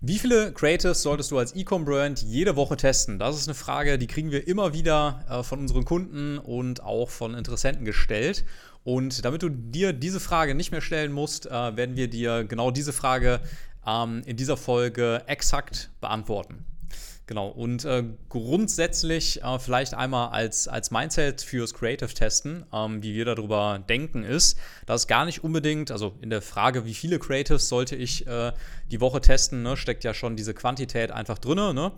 Wie viele Creatives solltest du als E-Com-Brand jede Woche testen? Das ist eine Frage, die kriegen wir immer wieder äh, von unseren Kunden und auch von Interessenten gestellt. Und damit du dir diese Frage nicht mehr stellen musst, äh, werden wir dir genau diese Frage ähm, in dieser Folge exakt beantworten. Genau, und äh, grundsätzlich äh, vielleicht einmal als, als Mindset fürs Creative Testen, ähm, wie wir darüber denken, ist, dass gar nicht unbedingt, also in der Frage, wie viele Creatives sollte ich äh, die Woche testen, ne, steckt ja schon diese Quantität einfach drin. Ne?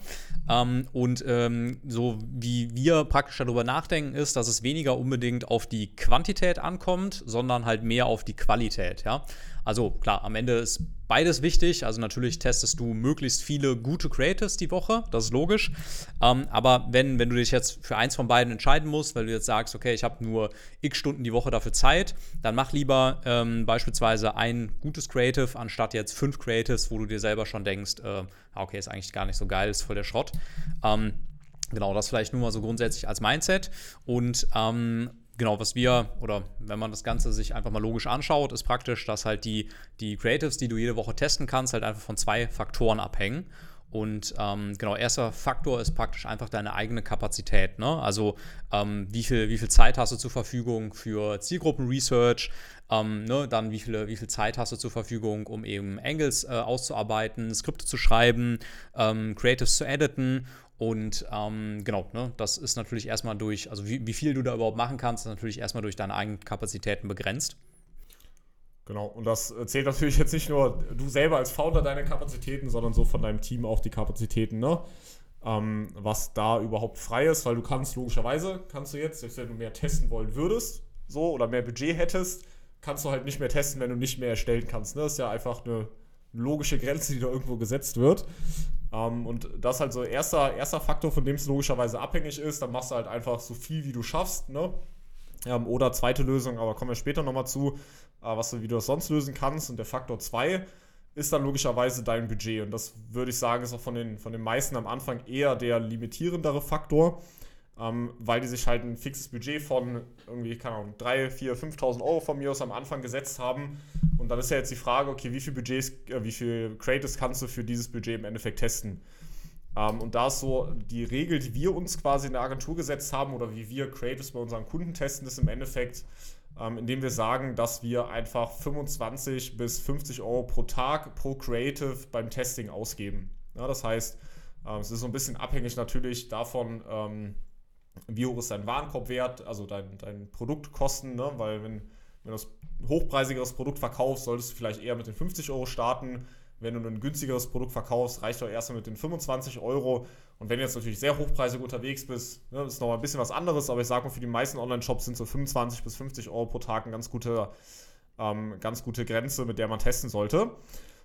Ähm, und ähm, so wie wir praktisch darüber nachdenken, ist, dass es weniger unbedingt auf die Quantität ankommt, sondern halt mehr auf die Qualität. Ja? Also klar, am Ende ist beides wichtig. Also natürlich testest du möglichst viele gute Creators die Woche, das ist logisch. Ähm, aber wenn, wenn du dich jetzt für eins von beiden entscheiden musst, weil du jetzt sagst, okay, ich habe nur x Stunden die Woche dafür Zeit, dann mach lieber ähm, beispielsweise ein gutes Creative anstatt jetzt fünf Creatives, wo du dir selber schon denkst, äh, ah, okay, ist eigentlich gar nicht so geil, ist voll der Schrott. Ähm, Genau, das vielleicht nur mal so grundsätzlich als Mindset. Und ähm, genau, was wir, oder wenn man das Ganze sich einfach mal logisch anschaut, ist praktisch, dass halt die, die Creatives, die du jede Woche testen kannst, halt einfach von zwei Faktoren abhängen. Und ähm, genau, erster Faktor ist praktisch einfach deine eigene Kapazität. Ne? Also ähm, wie, viel, wie viel Zeit hast du zur Verfügung für Zielgruppen-Research, ähm, ne? dann wie, viele, wie viel Zeit hast du zur Verfügung, um eben Angles äh, auszuarbeiten, Skripte zu schreiben, ähm, Creatives zu editen und ähm, genau, ne, das ist natürlich erstmal durch, also wie, wie, viel du da überhaupt machen kannst, ist natürlich erstmal durch deine eigenen Kapazitäten begrenzt. Genau, und das zählt natürlich jetzt nicht nur du selber als Founder deine Kapazitäten, sondern so von deinem Team auch die Kapazitäten, ne? Ähm, was da überhaupt frei ist, weil du kannst logischerweise, kannst du jetzt, selbst wenn du mehr testen wollen würdest, so oder mehr Budget hättest, kannst du halt nicht mehr testen, wenn du nicht mehr erstellen kannst. Ne? Das ist ja einfach eine logische Grenze, die da irgendwo gesetzt wird. Ähm, und das ist halt so erster, erster Faktor, von dem es logischerweise abhängig ist. Dann machst du halt einfach so viel, wie du schaffst. Ne? Ähm, oder zweite Lösung, aber kommen wir später nochmal zu, äh, was du, wie du das sonst lösen kannst. Und der Faktor 2 ist dann logischerweise dein Budget. Und das würde ich sagen, ist auch von den, von den meisten am Anfang eher der limitierendere Faktor ähm, weil die sich halt ein fixes Budget von irgendwie, keine Ahnung, 3, 4, 5.000 Euro von mir aus am Anfang gesetzt haben. Und dann ist ja jetzt die Frage, okay, wie viel Budgets, äh, wie viel Creators kannst du für dieses Budget im Endeffekt testen? Ähm, und da ist so die Regel, die wir uns quasi in der Agentur gesetzt haben oder wie wir Creators bei unseren Kunden testen, ist im Endeffekt, ähm, indem wir sagen, dass wir einfach 25 bis 50 Euro pro Tag pro Creative beim Testing ausgeben. Ja, das heißt, ähm, es ist so ein bisschen abhängig natürlich davon, ähm, wie hoch ist dein Warenkorbwert, also dein, dein Produktkosten, ne? weil wenn, wenn du ein hochpreisigeres Produkt verkaufst, solltest du vielleicht eher mit den 50 Euro starten. Wenn du ein günstigeres Produkt verkaufst, reicht doch erstmal mit den 25 Euro. Und wenn du jetzt natürlich sehr hochpreisig unterwegs bist, ne, ist noch ein bisschen was anderes, aber ich sage mal, für die meisten Online-Shops sind so 25 bis 50 Euro pro Tag eine ganz gute, ähm, ganz gute Grenze, mit der man testen sollte.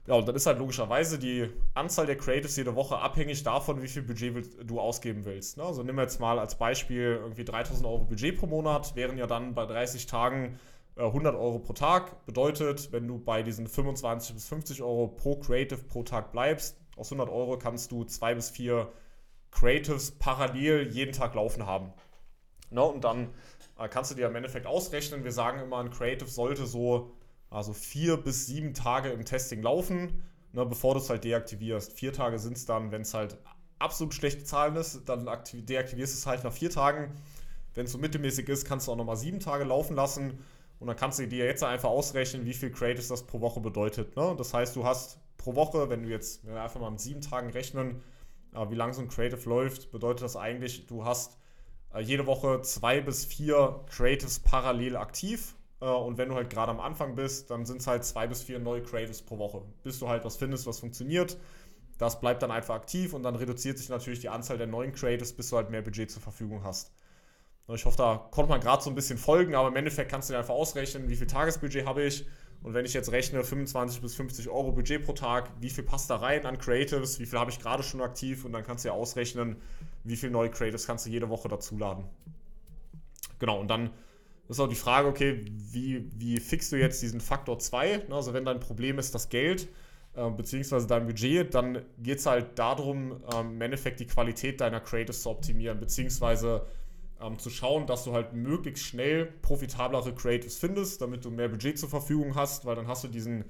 Ja, und dann ist halt logischerweise die Anzahl der Creatives jede Woche abhängig davon, wie viel Budget du ausgeben willst. Ne? Also nimm jetzt mal als Beispiel irgendwie 3000 Euro Budget pro Monat, wären ja dann bei 30 Tagen 100 äh, Euro pro Tag. Bedeutet, wenn du bei diesen 25 bis 50 Euro pro Creative pro Tag bleibst, aus 100 Euro kannst du zwei bis vier Creatives parallel jeden Tag laufen haben. Ne? Und dann äh, kannst du dir im Endeffekt ausrechnen. Wir sagen immer, ein Creative sollte so also vier bis sieben Tage im Testing laufen, ne, bevor du es halt deaktivierst. Vier Tage sind es dann, wenn es halt absolut schlechte Zahlen ist, dann deaktivierst du es halt nach vier Tagen. Wenn es so mittelmäßig ist, kannst du auch nochmal sieben Tage laufen lassen und dann kannst du dir jetzt einfach ausrechnen, wie viel Creatives das pro Woche bedeutet. Ne? Das heißt, du hast pro Woche, wenn du jetzt wir einfach mal mit sieben Tagen rechnen, äh, wie lang so ein Creative läuft, bedeutet das eigentlich, du hast äh, jede Woche zwei bis vier Creatives parallel aktiv und wenn du halt gerade am Anfang bist, dann sind es halt zwei bis vier neue Creatives pro Woche, bis du halt was findest, was funktioniert. Das bleibt dann einfach aktiv und dann reduziert sich natürlich die Anzahl der neuen Creatives, bis du halt mehr Budget zur Verfügung hast. Ich hoffe, da konnte man gerade so ein bisschen folgen, aber im Endeffekt kannst du dir einfach ausrechnen, wie viel Tagesbudget habe ich. Und wenn ich jetzt rechne, 25 bis 50 Euro Budget pro Tag, wie viel passt da rein an Creatives, wie viel habe ich gerade schon aktiv und dann kannst du ja ausrechnen, wie viele neue Creatives kannst du jede Woche dazuladen. Genau, und dann ist auch die Frage, okay, wie, wie fixst du jetzt diesen Faktor 2? Also wenn dein Problem ist das Geld, äh, beziehungsweise dein Budget, dann geht es halt darum, ähm, im Endeffekt die Qualität deiner Creatives zu optimieren, beziehungsweise ähm, zu schauen, dass du halt möglichst schnell profitablere Creatives findest, damit du mehr Budget zur Verfügung hast, weil dann hast du diesen,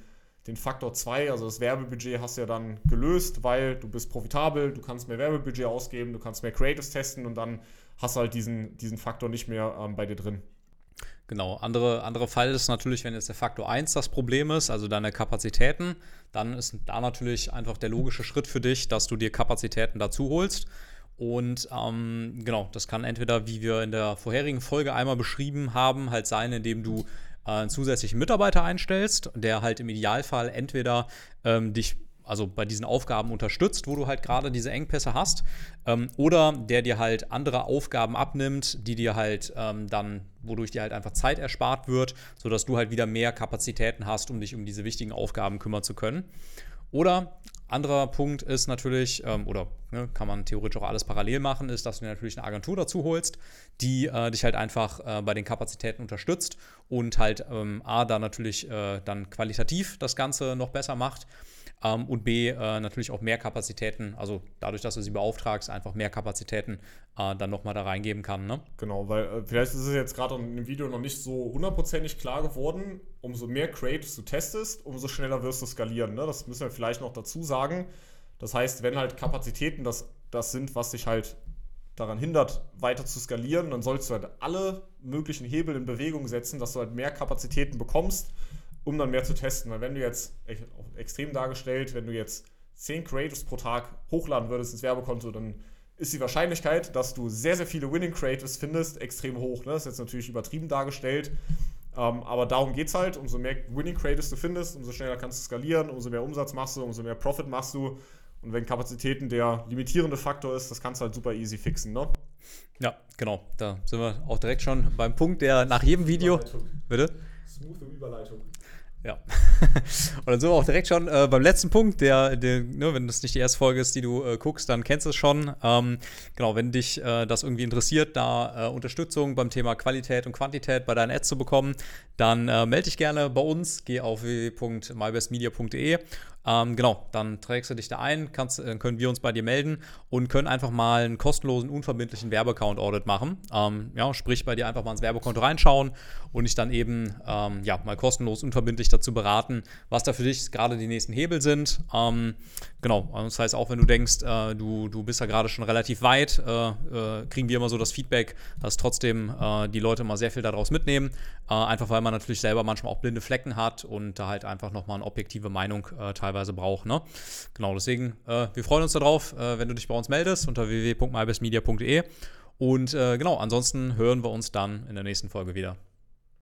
den Faktor 2, also das Werbebudget, hast du ja dann gelöst, weil du bist profitabel, du kannst mehr Werbebudget ausgeben, du kannst mehr Creatives testen und dann hast du halt diesen, diesen Faktor nicht mehr ähm, bei dir drin. Genau, andere, andere Fall ist natürlich, wenn jetzt der Faktor 1 das Problem ist, also deine Kapazitäten, dann ist da natürlich einfach der logische Schritt für dich, dass du dir Kapazitäten dazu holst. Und ähm, genau, das kann entweder, wie wir in der vorherigen Folge einmal beschrieben haben, halt sein, indem du äh, einen zusätzlichen Mitarbeiter einstellst, der halt im Idealfall entweder ähm, dich also bei diesen Aufgaben unterstützt, wo du halt gerade diese Engpässe hast, ähm, oder der dir halt andere Aufgaben abnimmt, die dir halt ähm, dann, wodurch dir halt einfach Zeit erspart wird, sodass du halt wieder mehr Kapazitäten hast, um dich um diese wichtigen Aufgaben kümmern zu können. Oder anderer Punkt ist natürlich, ähm, oder ne, kann man theoretisch auch alles parallel machen, ist, dass du dir natürlich eine Agentur dazu holst, die äh, dich halt einfach äh, bei den Kapazitäten unterstützt und halt ähm, A, da natürlich äh, dann qualitativ das Ganze noch besser macht ähm, und B, äh, natürlich auch mehr Kapazitäten, also dadurch, dass du sie beauftragst, einfach mehr Kapazitäten äh, dann nochmal da reingeben kann. Ne? Genau, weil äh, vielleicht ist es jetzt gerade in dem Video noch nicht so hundertprozentig klar geworden, umso mehr Creatives du testest, umso schneller wirst du skalieren. Ne? Das müssen wir vielleicht noch dazu sagen. Das heißt, wenn halt Kapazitäten das, das sind, was dich halt daran hindert, weiter zu skalieren, dann sollst du halt alle möglichen Hebel in Bewegung setzen, dass du halt mehr Kapazitäten bekommst um dann mehr zu testen. Weil wenn du jetzt, extrem dargestellt, wenn du jetzt 10 Creatives pro Tag hochladen würdest ins Werbekonto, dann ist die Wahrscheinlichkeit, dass du sehr, sehr viele Winning Creatives findest, extrem hoch. Ne? Das ist jetzt natürlich übertrieben dargestellt. Ähm, aber darum geht es halt. Umso mehr Winning Creatives du findest, umso schneller kannst du skalieren, umso mehr Umsatz machst du, umso mehr Profit machst du. Und wenn Kapazitäten der limitierende Faktor ist, das kannst du halt super easy fixen, ne? Ja, genau. Da sind wir auch direkt schon beim Punkt, der nach jedem Video. Bitte? Smooth Überleitung. Ja. und dann sind wir auch direkt schon äh, beim letzten Punkt, der, der ne, wenn das nicht die erste Folge ist, die du äh, guckst, dann kennst du es schon. Ähm, genau, wenn dich äh, das irgendwie interessiert, da äh, Unterstützung beim Thema Qualität und Quantität bei deinen Ads zu bekommen, dann äh, melde dich gerne bei uns. Geh auf www.mybestmedia.de ähm, genau, dann trägst du dich da ein, kannst, äh, können wir uns bei dir melden und können einfach mal einen kostenlosen, unverbindlichen Werbeaccount-Audit machen. Ähm, ja, sprich, bei dir einfach mal ins Werbekonto reinschauen und dich dann eben ähm, ja, mal kostenlos, unverbindlich dazu beraten, was da für dich gerade die nächsten Hebel sind. Ähm, genau, das heißt auch, wenn du denkst, äh, du, du bist ja gerade schon relativ weit, äh, äh, kriegen wir immer so das Feedback, dass trotzdem äh, die Leute mal sehr viel daraus mitnehmen. Äh, einfach weil man natürlich selber manchmal auch blinde Flecken hat und da halt einfach nochmal eine objektive Meinung teilweise teilweise braucht. Ne? Genau, deswegen, äh, wir freuen uns darauf, äh, wenn du dich bei uns meldest unter www.mybestmedia.de. Und äh, genau, ansonsten hören wir uns dann in der nächsten Folge wieder.